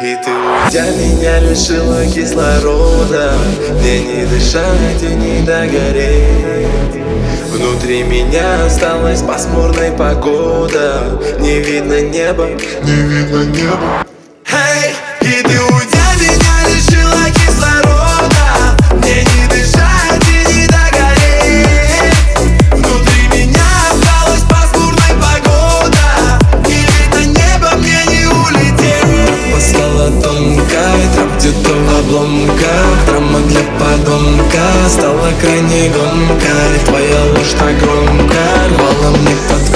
И ты уйдя меня лишила кислорода. Мне не дышать и не догореть. Внутри меня осталась пасмурная погода. Не видно неба, не видно неба Драма для подонка стала крайне громкой Твоя ложь так громко рвала мне под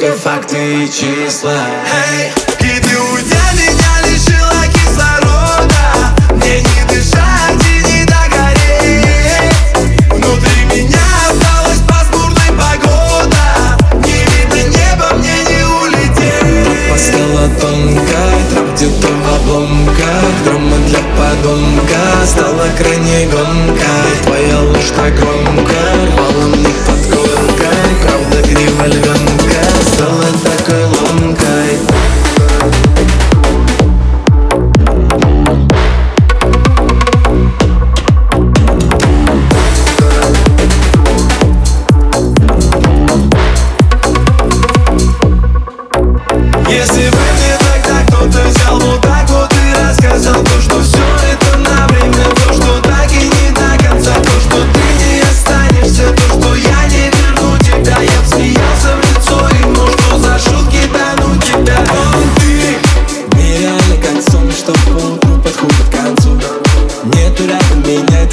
только факты и числа. Эй, и ты уйдя меня лишила кислорода. Мне не дышать и не догореть. Внутри меня осталась пасмурная погода. Не видно неба, мне не улететь. Постала тонкая, трап где-то в обломках. Драма для подонка стала крайне громкой Твоя ложь так громко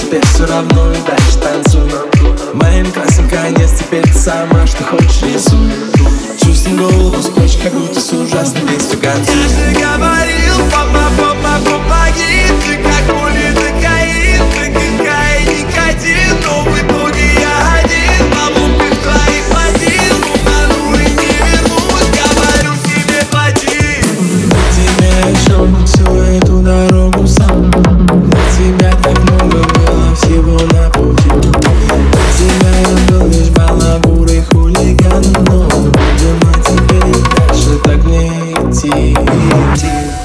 теперь все равно и дальше танцуй Моим красным конец, теперь ты сама, что хочешь рисуй. Чувствуем голову с плеч, как будто с ужасной вестью концу Я же говорю beauty.